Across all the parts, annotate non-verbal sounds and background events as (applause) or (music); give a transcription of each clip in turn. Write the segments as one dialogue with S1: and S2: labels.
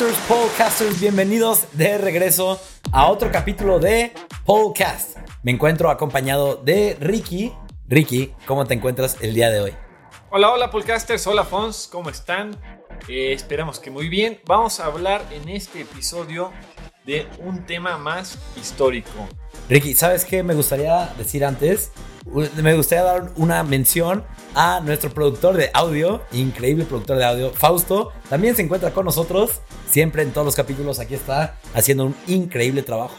S1: Podcasters, podcasters, bienvenidos de regreso a otro capítulo de Podcast. Me encuentro acompañado de Ricky. Ricky, ¿cómo te encuentras el día de hoy?
S2: Hola, hola podcasters, hola Fons, ¿cómo están? Eh, esperamos que muy bien. Vamos a hablar en este episodio de un tema más histórico.
S1: Ricky, ¿sabes qué me gustaría decir antes? Me gustaría dar una mención a nuestro productor de audio, increíble productor de audio, Fausto. También se encuentra con nosotros, siempre en todos los capítulos. Aquí está haciendo un increíble trabajo.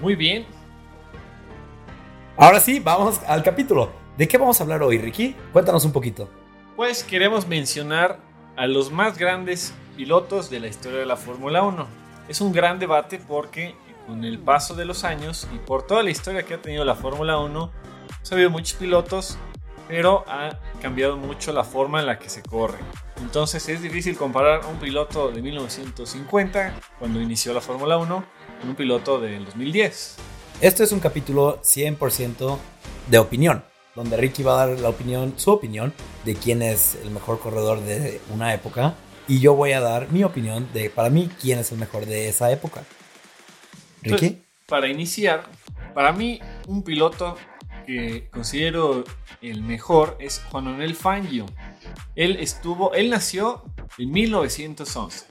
S2: Muy bien.
S1: Ahora sí, vamos al capítulo. ¿De qué vamos a hablar hoy, Ricky? Cuéntanos un poquito.
S2: Pues queremos mencionar a los más grandes pilotos de la historia de la Fórmula 1. Es un gran debate porque con el paso de los años y por toda la historia que ha tenido la Fórmula 1, ha habido muchos pilotos, pero ha cambiado mucho la forma en la que se corre. Entonces es difícil comparar un piloto de 1950, cuando inició la Fórmula 1, con un piloto del 2010.
S1: Esto es un capítulo 100% de opinión, donde Ricky va a dar la opinión, su opinión de quién es el mejor corredor de una época y yo voy a dar mi opinión de para mí quién es el mejor de esa época.
S2: Ricky. para iniciar, para mí un piloto que considero el mejor es Juan Manuel Fangio. Él estuvo, él nació en 1911.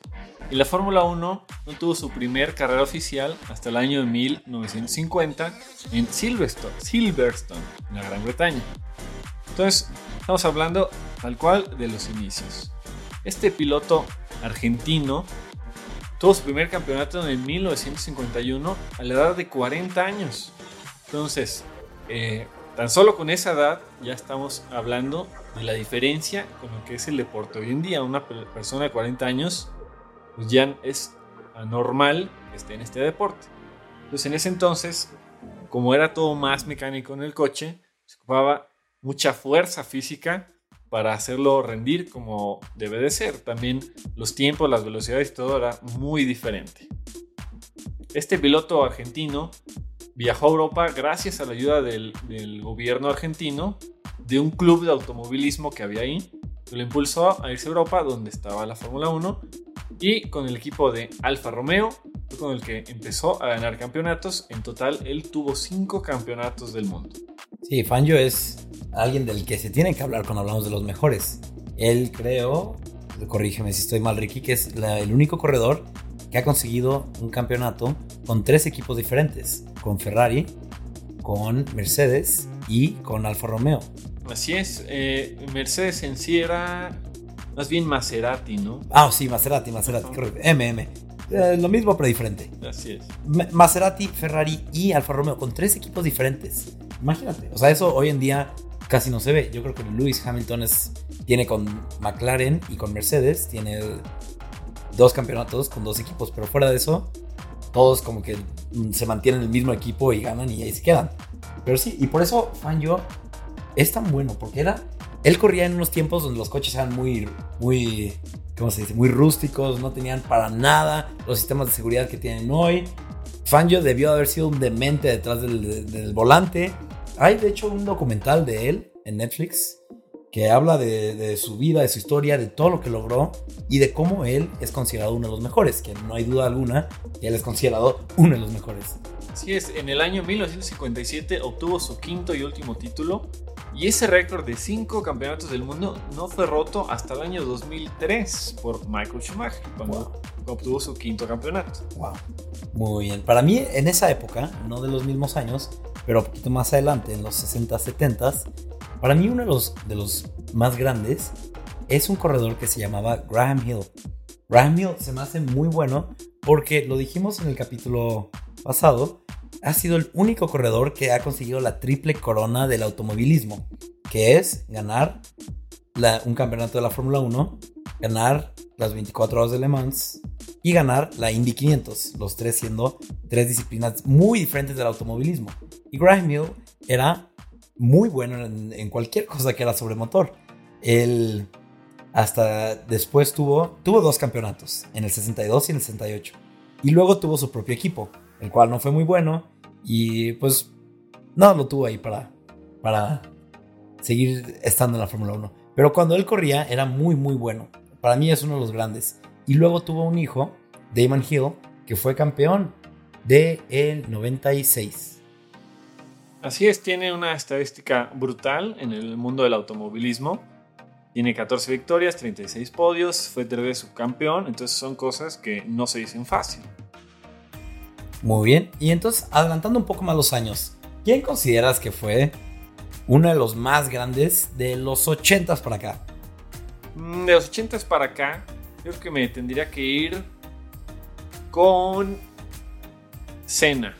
S2: En la Fórmula 1 no tuvo su primer carrera oficial hasta el año de 1950 en Silverstone, Silverstone, en la Gran Bretaña. Entonces, estamos hablando tal cual de los inicios. Este piloto argentino Tuvo su primer campeonato en 1951 a la edad de 40 años. Entonces, eh, tan solo con esa edad ya estamos hablando de la diferencia con lo que es el deporte. Hoy en día una persona de 40 años pues ya es anormal que esté en este deporte. Entonces en ese entonces, como era todo más mecánico en el coche, se ocupaba mucha fuerza física para hacerlo rendir como debe de ser. También los tiempos, las velocidades todo era muy diferente. Este piloto argentino viajó a Europa gracias a la ayuda del, gobierno argentino de un club de automovilismo que había ahí. Lo impulsó a irse a Europa donde estaba la Fórmula 1 y con el equipo de Alfa Romeo con el que empezó a ganar campeonatos. En total él tuvo cinco campeonatos del mundo.
S1: Sí, Fangio es alguien del que se tiene que hablar cuando hablamos de los mejores. Él creo, corrígeme si estoy mal Ricky, que es el único corredor que ha conseguido un campeonato con tres equipos diferentes, con Ferrari, con Mercedes y con Alfa Romeo.
S2: Así es, eh, Mercedes en sí era más bien Maserati, ¿no?
S1: Ah, sí, Maserati, Maserati, correcto, MM. Eh, lo mismo pero diferente.
S2: Así es.
S1: Maserati, Ferrari y Alfa Romeo con tres equipos diferentes. Imagínate. O sea, eso hoy en día casi no se ve. Yo creo que Lewis Hamilton es, tiene con McLaren y con Mercedes, tiene dos campeonatos con dos equipos, pero fuera de eso, todos como que se mantienen el mismo equipo y ganan y ahí se quedan. Pero sí, y por eso Fangio es tan bueno, porque era, él corría en unos tiempos donde los coches eran muy, muy, ¿cómo se dice? Muy rústicos, no tenían para nada los sistemas de seguridad que tienen hoy. Fangio debió haber sido un demente detrás del volante hay de hecho un documental de él en Netflix que habla de, su vida, de su historia, de todo lo que logró y de cómo él es considerado uno de los mejores, que no hay duda alguna que él es considerado uno de los mejores.
S2: Así es, en el año 1957 obtuvo su quinto y último título y ese récord de cinco campeonatos del mundo no fue roto hasta el año 2003 por Michael Schumacher, cuando obtuvo su quinto campeonato.
S1: Wow. Muy bien. Para mí, en esa época, no de los mismos años, pero un poquito más adelante, en los 60, 70, para mí uno de los, de los más grandes es un corredor que se llamaba Graham Hill. Graham Hill se me hace muy bueno porque lo dijimos en el capítulo pasado, ha sido el único corredor que ha conseguido la triple corona del automovilismo, que es ganar un campeonato de la Fórmula 1, ganar las 24 horas de Le Mans y ganar la Indy 500, los tres siendo tres disciplinas muy diferentes del automovilismo. Y Graham Hill era muy bueno en, cualquier cosa que era sobre motor. Él hasta después tuvo, tuvo dos campeonatos, en el 62 y en el 68. Y luego tuvo su propio equipo, el cual no fue muy bueno y pues no lo tuvo ahí para, para seguir estando en la Fórmula 1. Pero cuando él corría era muy muy bueno. Para mí es uno de los grandes. y luego tuvo un hijo, Damon Hill, que fue campeón de el 96.
S2: Así es, tiene una estadística brutal en el mundo del automovilismo. Tiene 14 victorias, 36 podios, fue tres veces subcampeón, entonces son cosas que no se dicen fácil.
S1: Muy bien, y entonces adelantando un poco más los años, ¿quién consideras que fue uno de los más grandes de los 80s para acá?
S2: Mm, de los 80s para acá, creo que me tendría que ir con Senna.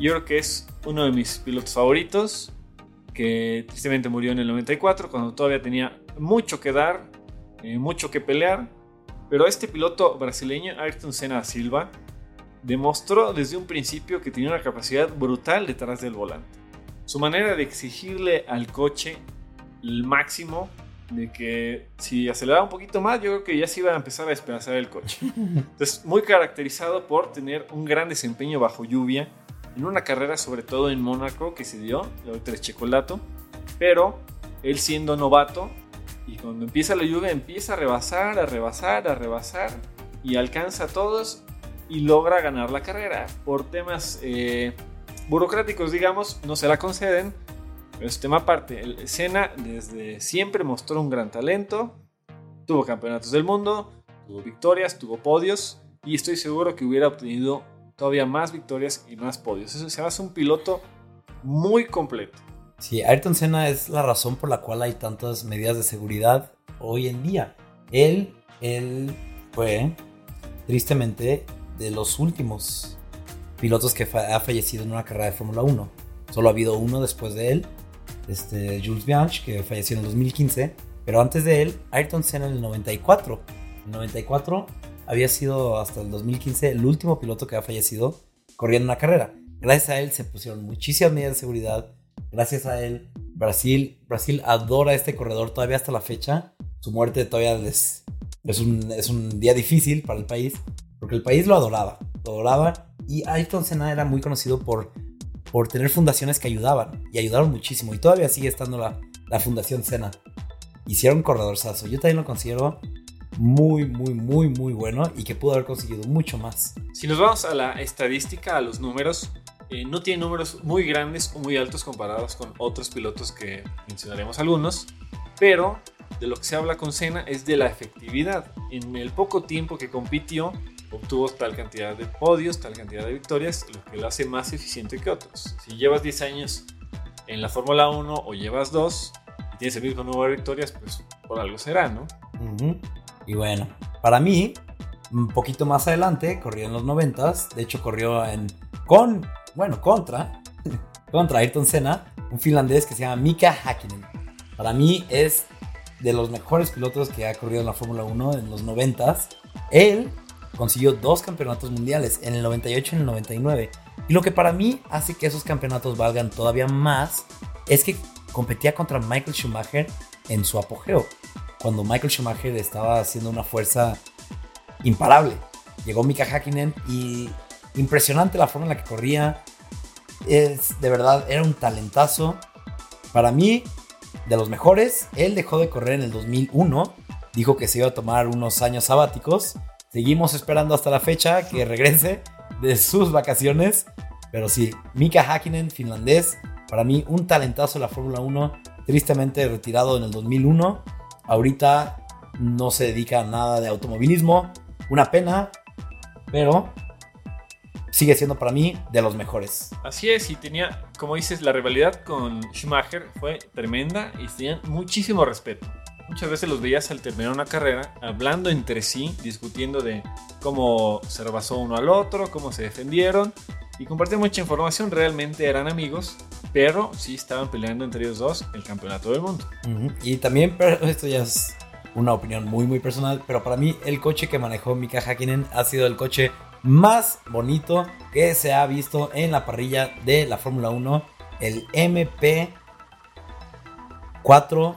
S2: Yo creo que es uno de mis pilotos favoritos, que tristemente murió en el 94, cuando todavía tenía mucho que dar, eh, mucho que pelear. Pero este piloto brasileño, Ayrton Senna Silva, demostró desde un principio que tenía una capacidad brutal detrás del volante. Su manera de exigirle al coche el máximo de que si aceleraba un poquito más, yo creo que ya se iba a empezar a despedazar el coche. (laughs) Entonces, muy caracterizado por tener un gran desempeño bajo lluvia, en una carrera sobre todo en Mónaco que se dio, la tres Checolato, pero él siendo novato y cuando empieza la lluvia empieza a rebasar, a rebasar, a rebasar y alcanza a todos y logra ganar la carrera. Por temas eh, burocráticos, digamos, no se la conceden, pero es tema aparte. El Senna desde siempre mostró un gran talento, tuvo campeonatos del mundo, tuvo victorias, tuvo podios y estoy seguro que hubiera obtenido todavía más victorias y más podios. Eso se hace un piloto muy completo.
S1: Sí, Ayrton Senna es la razón por la cual hay tantas medidas de seguridad hoy en día. Él, él fue, tristemente, de los últimos pilotos que ha fallecido en una carrera de Fórmula 1. Solo ha habido uno después de él, este, Jules Bianchi, que falleció en el 2015, pero antes de él, Ayrton Senna en el 94. En el 94 había sido hasta el 2015 el último piloto que ha fallecido corriendo una carrera. Gracias a él se pusieron muchísimas medidas de seguridad. Gracias a él, Brasil, Brasil adora este corredor todavía hasta la fecha. Su muerte todavía es, es, un, es un día difícil para el país, porque el país lo adoraba. Lo adoraba. Y Ayrton Senna era muy conocido por por tener fundaciones que ayudaban y ayudaron muchísimo. Y todavía sigue estando la, la Fundación Sena. Hicieron un corredorzazo. Yo también lo considero muy, muy, muy, muy bueno y que pudo haber conseguido mucho más.
S2: Si nos vamos a la estadística, a los números, eh, no tiene números muy grandes o muy altos comparados con otros pilotos que mencionaremos algunos, pero de lo que se habla con Senna es de la efectividad. En el poco tiempo que compitió, obtuvo tal cantidad de podios, tal cantidad de victorias, lo que lo hace más eficiente que otros. Si llevas 10 años en la Fórmula 1 o llevas 2 y tienes el mismo número de victorias, pues por algo será, ¿no?
S1: Y bueno, para mí, un poquito más adelante, corrió en los 90 de hecho corrió en con, bueno, contra, (laughs) contra Ayrton Senna, un finlandés que se llama Mika Hakkinen. Para mí es de los mejores pilotos que ha corrido en la Fórmula 1 en los 90 Él consiguió dos campeonatos mundiales, en el 98 y en el 99. Y lo que para mí hace que esos campeonatos valgan todavía más es que competía contra Michael Schumacher en su apogeo, cuando Michael Schumacher estaba haciendo una fuerza imparable. Llegó Mika Hakkinen y impresionante la forma en la que corría. Es de verdad, era un talentazo. Para mí, de los mejores, él dejó de correr en el 2001. Dijo que se iba a tomar unos años sabáticos Seguimos esperando hasta la fecha que regrese de sus vacaciones. Pero sí, Mika Hakkinen, finlandés, para mí un talentazo de la Fórmula 1, tristemente retirado en el 2001. Ahorita no se dedica a nada de automovilismo, una pena, pero sigue siendo para mí de los mejores.
S2: Así es, y tenía, como dices, la rivalidad con Schumacher fue tremenda y tenían muchísimo respeto. Muchas veces los veías al terminar una carrera hablando entre sí, discutiendo de cómo se rebasó uno al otro, cómo se defendieron y compartían mucha información. Realmente eran amigos, pero sí estaban peleando entre ellos dos el campeonato del mundo.
S1: Y también, pero esto ya es una opinión muy, muy personal, pero para mí el coche que manejó Mika Hakkinen ha sido el coche más bonito que se ha visto en la parrilla de la Fórmula 1, el MP 4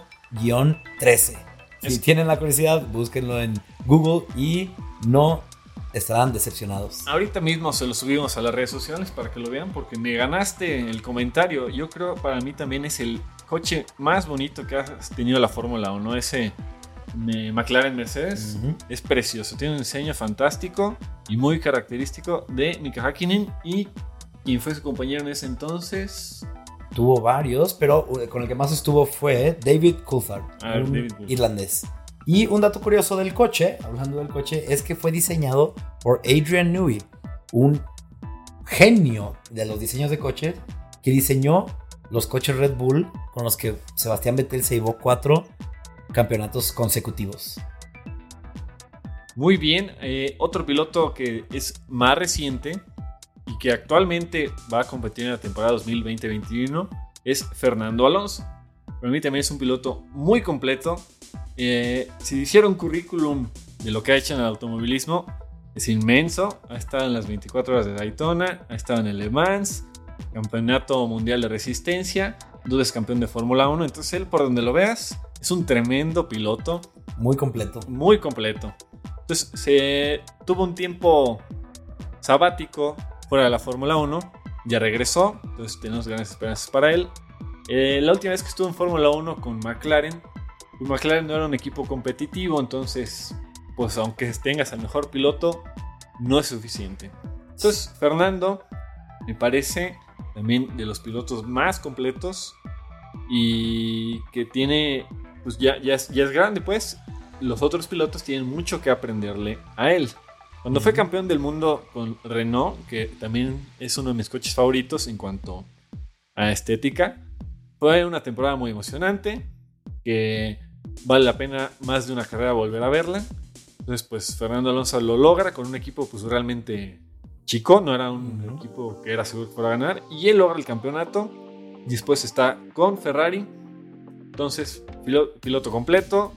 S1: 13. Si tienen la curiosidad, búsquenlo en Google y no estarán decepcionados.
S2: Ahorita mismo se lo subimos a las redes sociales para que lo vean porque me ganaste el comentario. Yo creo para mí también es el coche más bonito que has tenido la Fórmula 1. Ese McLaren Mercedes. Es precioso, tiene un diseño fantástico y muy característico de Mika Hakkinen y quien fue su compañero en ese entonces.
S1: Tuvo varios, pero uh, con el que más estuvo fue David Coulthard, ah, irlandés. Y un dato curioso del coche, hablando del coche, es que fue diseñado por Adrian Newey, un genio de los diseños de coches que diseñó los coches Red Bull con los que Sebastián Vettel se llevó cuatro campeonatos consecutivos.
S2: Muy bien, eh, otro piloto que es más reciente y que actualmente va a competir en la temporada 2020-2021 es Fernando Alonso. Para mí también es un piloto muy completo. Eh, si hiciera un currículum de lo que ha hecho en el automovilismo, es inmenso. Ha estado en las 24 horas de Daytona, ha estado en el Le Mans, Campeonato Mundial de Resistencia, dos veces campeón de Fórmula 1. Entonces él, por donde lo veas, es un tremendo piloto.
S1: Muy completo.
S2: Muy completo. Entonces se tuvo un tiempo sabático fuera de la Fórmula 1. Ya regresó. Entonces tenemos grandes esperanzas para él. Eh, la última vez que estuvo en Fórmula 1 con McLaren, pues McLaren no era un equipo competitivo, entonces, pues aunque tengas al mejor piloto, no es suficiente. Entonces, Fernando me parece también de los pilotos más completos y que tiene, pues ya, ya, es, ya es grande, pues los otros pilotos tienen mucho que aprenderle a él. Cuando fue campeón del mundo con Renault, que también es uno de mis coches favoritos en cuanto a estética, fue una temporada muy emocionante, que vale la pena más de una carrera volver a verla. Entonces, pues Fernando Alonso lo logra con un equipo pues realmente chico, no era un equipo que era seguro que fuera a ganar, y él logra el campeonato. Después está con Ferrari, entonces piloto completo,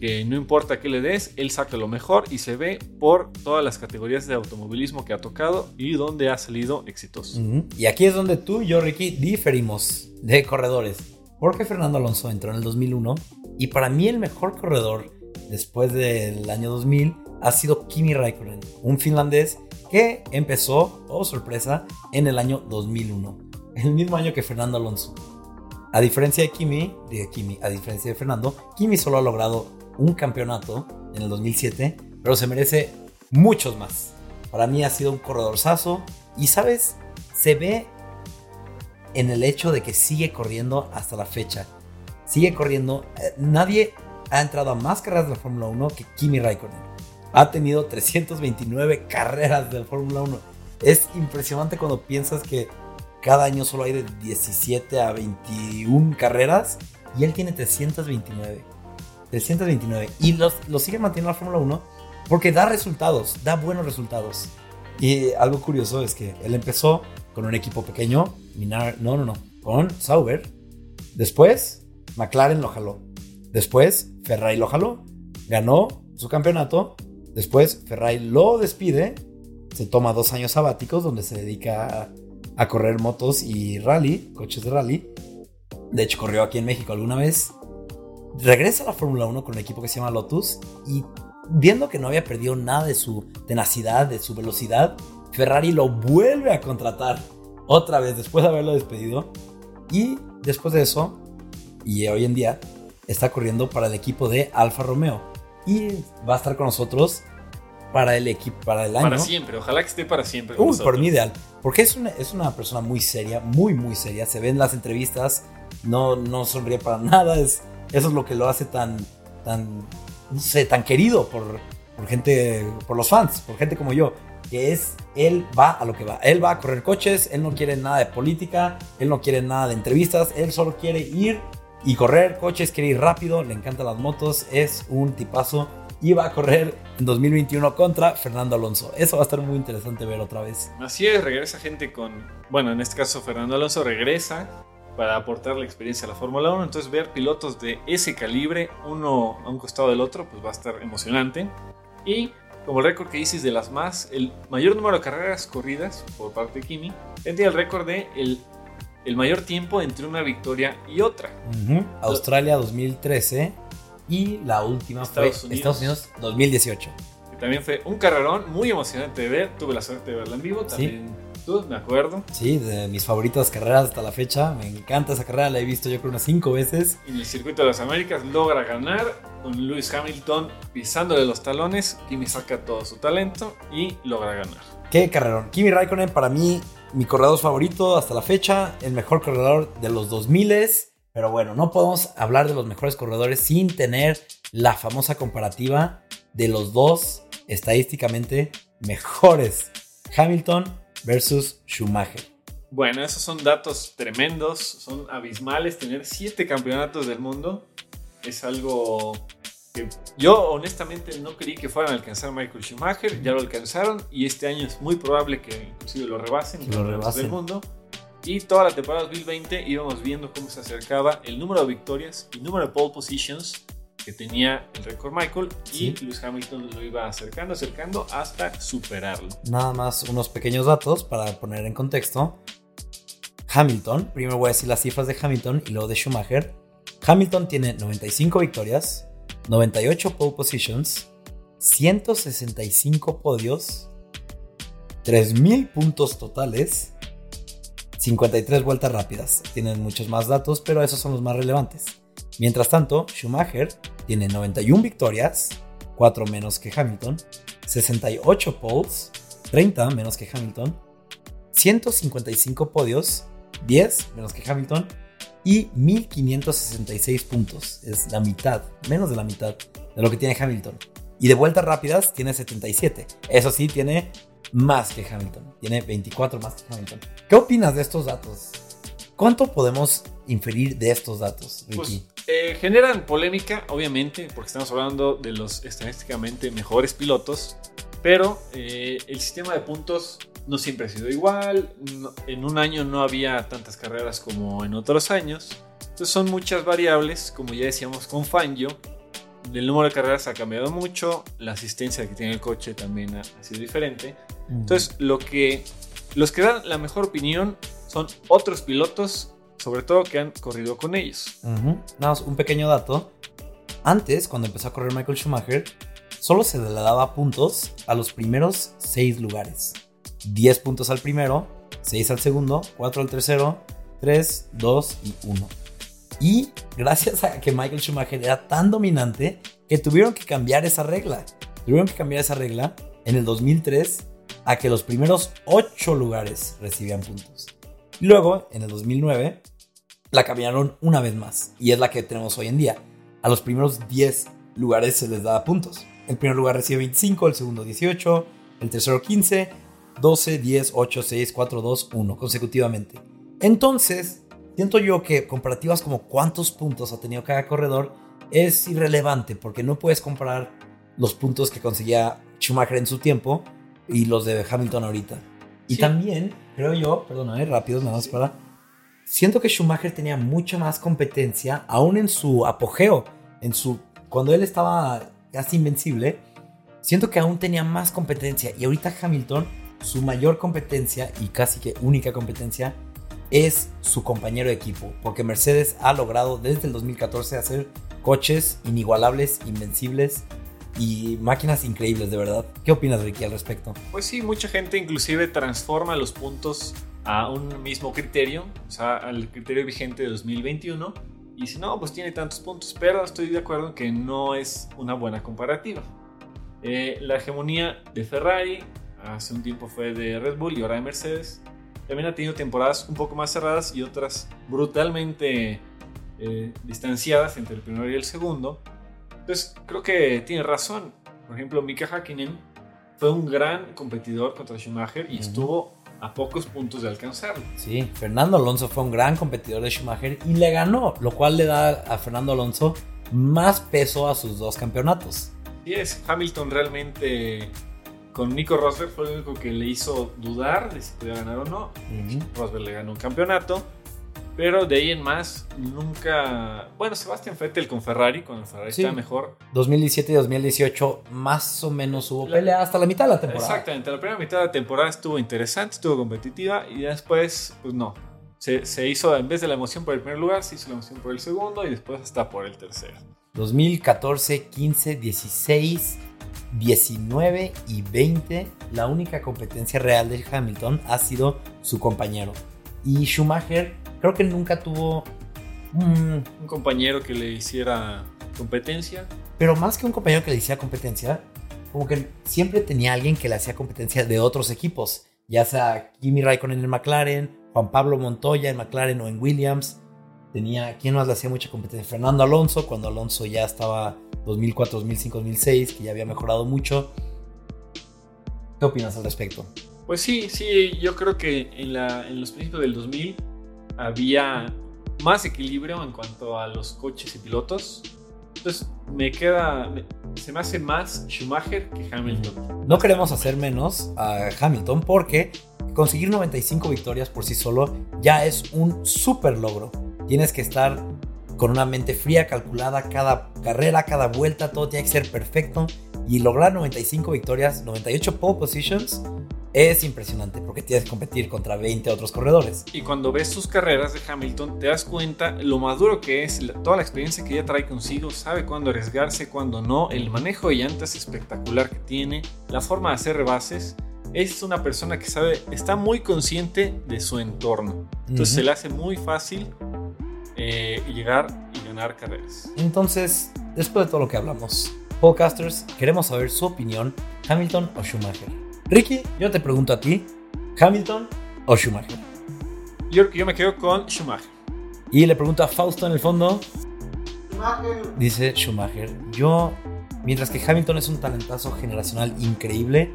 S2: que no importa qué le des, él saca lo mejor y se ve por todas las categorías de automovilismo que ha tocado y donde ha salido exitoso.
S1: Y aquí es donde tú y yo, Ricky, diferimos de corredores. Porque Fernando Alonso entró en el 2001 y para mí el mejor corredor después del año 2000 ha sido Kimi Raikkonen, un finlandés que empezó, oh sorpresa, en el año 2001, el mismo año que Fernando Alonso. A diferencia de Kimi, de Kimi, a diferencia de Fernando, Kimi solo ha logrado un campeonato en el 2007, pero se merece muchos más. Para mí ha sido un corredor sazo y, ¿sabes? Se ve en el hecho de que sigue corriendo hasta la fecha. Sigue corriendo. Eh, nadie ha entrado a más carreras de la Fórmula 1 que Kimi Raikkonen. Ha tenido 329 carreras de la Fórmula 1. Es impresionante cuando piensas que cada año solo hay de 17 a 21 carreras y él tiene 329. 329. Y lo sigue manteniendo la Fórmula 1 porque da resultados, da buenos resultados. Y algo curioso es que él empezó con un equipo pequeño, Minar, no, no, no, con Sauber. Después, McLaren lo jaló. Después, Ferrari lo jaló. Ganó su campeonato. Después, Ferrari lo despide. Se toma dos años sabáticos donde se dedica a, correr motos y rally, coches de rally. De hecho, corrió aquí en México alguna vez regresa a la Fórmula 1 con un equipo que se llama Lotus y viendo que no había perdido nada de su tenacidad, de su velocidad, Ferrari lo vuelve a contratar otra vez después de haberlo despedido y después de eso, y hoy en día, está corriendo para el equipo de Alfa Romeo y va a estar con nosotros para el equipo, para el año.
S2: Para siempre, ojalá que esté para siempre.
S1: Uy, por mí ideal. Porque es una, es una persona muy seria, muy, muy seria. Se ven las entrevistas, no, no sonríe para (laughs) nada, es eso es lo que lo hace tan, tan, no sé, tan querido por, por gente, por los fans, por gente como yo. Que es, él va a lo que va. Él va a correr coches, él no quiere nada de política, él no quiere nada de entrevistas, él solo quiere ir y correr coches, quiere ir rápido, le encantan las motos, es un tipazo y va a correr en 2021 contra Fernando Alonso. Eso va a estar muy interesante ver otra vez.
S2: Así es, regresa gente con, bueno, en este caso Fernando Alonso regresa para aportar la experiencia a la Fórmula 1. Entonces ver pilotos de ese calibre, uno a un costado del otro, pues va a estar emocionante. Y como el récord que dices de las más, el mayor número de carreras corridas por parte de Kimi, tendría el récord de el, el, mayor tiempo entre una victoria y otra.
S1: Australia 2013 y la última
S2: Estados Unidos.
S1: Estados Unidos 2018.
S2: también fue un carrerón muy emocionante de ver. Tuve la suerte de verla en vivo. También tú, me acuerdo.
S1: Sí, de mis favoritas carreras hasta la fecha. Me encanta esa carrera, la he visto yo creo unas cinco veces.
S2: En el circuito de las Américas logra ganar con Lewis Hamilton pisándole los talones. Kimi saca todo su talento y logra ganar.
S1: Qué carrerón. Kimi Raikkonen para mí, mi corredor favorito hasta la fecha, el mejor corredor de los 2000 pero bueno, no podemos hablar de los mejores corredores sin tener la famosa comparativa de los dos estadísticamente mejores. Hamilton versus Schumacher.
S2: Bueno, esos son datos tremendos, son abismales. Tener siete campeonatos del mundo es algo que yo honestamente no creí que fueran a alcanzar Michael Schumacher. Ya lo alcanzaron y este año es muy probable que inclusive lo rebasen.
S1: lo rebasen.
S2: Del mundo. Y toda la temporada 2020 íbamos viendo cómo se acercaba el número de victorias y número de pole positions que tenía el récord Michael y Lewis Hamilton lo iba acercando, acercando hasta superarlo.
S1: Nada más unos pequeños datos para poner en contexto. Hamilton, primero voy a decir las cifras de Hamilton y luego de Schumacher. Hamilton tiene 95 victorias, 98 pole positions, 165 podios, 3.000 puntos totales, 53 vueltas rápidas. Tienen muchos más datos, pero esos son los más relevantes. Mientras tanto, Schumacher tiene 91 victorias, 4 menos que Hamilton, 68 poles, 30 menos que Hamilton, 155 podios, 10 menos que Hamilton y 1566 puntos. Es la mitad, menos de la mitad de lo que tiene Hamilton. Y de vueltas rápidas tiene 77. Eso sí, tiene más que Hamilton. Tiene 24 más que Hamilton. ¿Qué opinas de estos datos? ¿Cuánto podemos inferir de estos datos, Ricky?
S2: Pues, eh, generan polémica, obviamente, porque estamos hablando de los estadísticamente mejores pilotos, pero eh, el sistema de puntos no siempre ha sido igual. en un año no había tantas carreras como en otros años. Entonces son muchas variables, como ya decíamos con Fangio. El número de carreras ha cambiado mucho, la asistencia que tiene el coche también ha, sido diferente. Entonces, lo que, los que dan la mejor opinión son otros pilotos, sobre todo que han corrido con ellos.
S1: Nada más un pequeño dato. Antes, cuando empezó a correr Michael Schumacher, solo se le daba puntos a los primeros 6 lugares. 10 puntos al primero, 6 al segundo, 4 al tercero, 3, 2 y 1. Y gracias a que Michael Schumacher era tan dominante que tuvieron que cambiar esa regla. Tuvieron que cambiar esa regla en el 2003 a que los primeros 8 lugares recibían puntos. Luego, en el 2009, la cambiaron una vez más y es la que tenemos hoy en día. A los primeros 10 lugares se les da puntos. El primer lugar recibe 25, el segundo 18, el tercero 15, 12, 10, 8, 6, 4, 2, 1 consecutivamente. Entonces, siento yo que comparativas como cuántos puntos ha tenido cada corredor es irrelevante porque no puedes comparar los puntos que conseguía Schumacher en su tiempo y los de Hamilton ahorita. Y también, creo yo, perdón, rápido, nada más para. Siento que Schumacher tenía mucha más competencia, aún en su apogeo, en su cuando él estaba casi invencible. Siento que aún tenía más competencia y ahorita Hamilton, su mayor competencia y casi que única competencia es su compañero de equipo, porque Mercedes ha logrado desde el 2014 hacer coches inigualables, invencibles y máquinas increíbles, de verdad. ¿Qué opinas, Ricky, al respecto?
S2: Pues sí, mucha gente inclusive transforma los puntos a un mismo criterio, o sea, al criterio vigente de 2021. Y si no, pues tiene tantos puntos, pero estoy de acuerdo en que no es una buena comparativa. Eh, la hegemonía de Ferrari hace un tiempo fue de Red Bull y ahora de Mercedes. También ha tenido temporadas un poco más cerradas y otras brutalmente eh, distanciadas entre el primero y el segundo. Entonces, creo que tiene razón. Por ejemplo, Mika Hakkinen fue un gran competidor contra Schumacher y estuvo a pocos puntos de alcanzarlo.
S1: Sí, Fernando Alonso fue un gran competidor de Schumacher y le ganó, lo cual le da a Fernando Alonso más peso a sus dos campeonatos.
S2: Sí, es Hamilton realmente con Nico Rosberg fue el único que le hizo dudar de si podía ganar o no. Rosberg le ganó un campeonato. Pero de ahí en más, nunca. Bueno, Sebastián Vettel con Ferrari, el Ferrari está mejor.
S1: 2017 y 2018, más o menos hubo pelea hasta la mitad de la temporada.
S2: Exactamente, la primera mitad de la temporada estuvo interesante, estuvo competitiva y después, pues no. Se, se hizo, en vez de la emoción por el primer lugar, se hizo la emoción por el segundo y después hasta por el tercero.
S1: 2014, 15, 16, 19 y 20, la única competencia real de Hamilton ha sido su compañero. Y Schumacher creo que nunca tuvo
S2: un compañero que le hiciera competencia.
S1: Pero más que un compañero que le hiciera competencia, como que siempre tenía alguien que le hacía competencia de otros equipos, ya sea Kimi Raikkonen en McLaren, Juan Pablo Montoya en McLaren o en Williams. Tenía, ¿quién más le hacía mucha competencia? Fernando Alonso, cuando Alonso ya estaba 2004, 2005, 2006, que ya había mejorado mucho. ¿Qué opinas al respecto?
S2: Pues sí, sí, yo creo que en, la, en los principios del 2000 había más equilibrio en cuanto a los coches y pilotos. Entonces me queda, se me hace más Schumacher que Hamilton.
S1: No queremos hacer menos a Hamilton porque conseguir 95 victorias por sí solo ya es un súper logro. Tienes que estar con una mente fría, calculada, cada carrera, cada vuelta, todo tiene que ser perfecto. Y lograr 95 victorias, 98 pole positions, es impresionante porque tienes que competir contra 20 otros corredores.
S2: Y cuando ves sus carreras de Hamilton, te das cuenta lo maduro que es, toda la experiencia que ella trae consigo, sabe cuándo arriesgarse, cuándo no, el manejo de llantas espectacular que tiene, la forma de hacer rebases. Es una persona que sabe, está muy consciente de su entorno. Entonces se le hace muy fácil eh, llegar y ganar carreras.
S1: Entonces, después de todo lo que hablamos, podcasters, queremos saber su opinión, Hamilton o Schumacher. Ricky, yo te pregunto a ti, ¿Hamilton o Schumacher?
S2: Yo, yo me quedo con Schumacher.
S1: Y le pregunto a Fausto en el fondo. Schumacher. Dice Schumacher. Yo, mientras que Hamilton es un talentazo generacional increíble,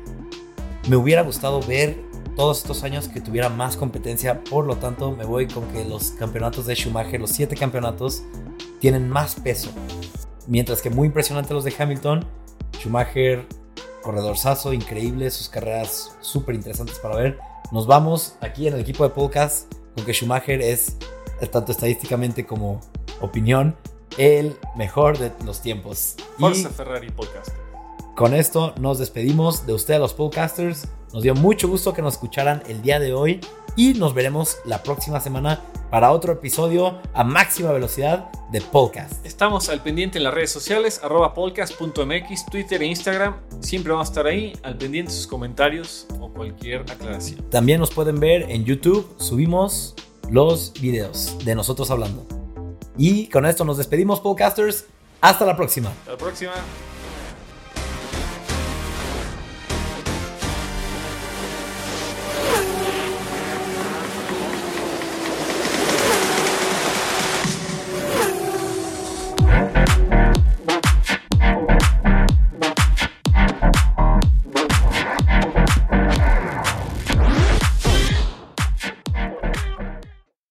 S1: me hubiera gustado ver todos estos años que tuviera más competencia. Por lo tanto, me voy con que los campeonatos de Schumacher, los siete campeonatos, tienen más peso. Mientras que muy impresionante los de Hamilton, Schumacher corredor sazo, increíble, sus carreras súper interesantes para ver. Nos vamos aquí en el equipo de podcast con que Schumacher es, tanto estadísticamente como opinión, el mejor de los tiempos.
S2: Forza Ferrari Podcast.
S1: Con esto nos despedimos de ustedes los podcasters. Nos dio mucho gusto que nos escucharan el día de hoy y nos veremos la próxima semana para otro episodio a máxima velocidad de podcast.
S2: Estamos al pendiente en las redes sociales, arroba podcast.mx, Twitter e Instagram. Siempre vamos a estar ahí, al pendiente de sus comentarios o cualquier aclaración.
S1: También nos pueden ver en YouTube, subimos los videos de nosotros hablando. Y con esto nos despedimos, podcasters. Hasta la próxima.
S2: Hasta la próxima.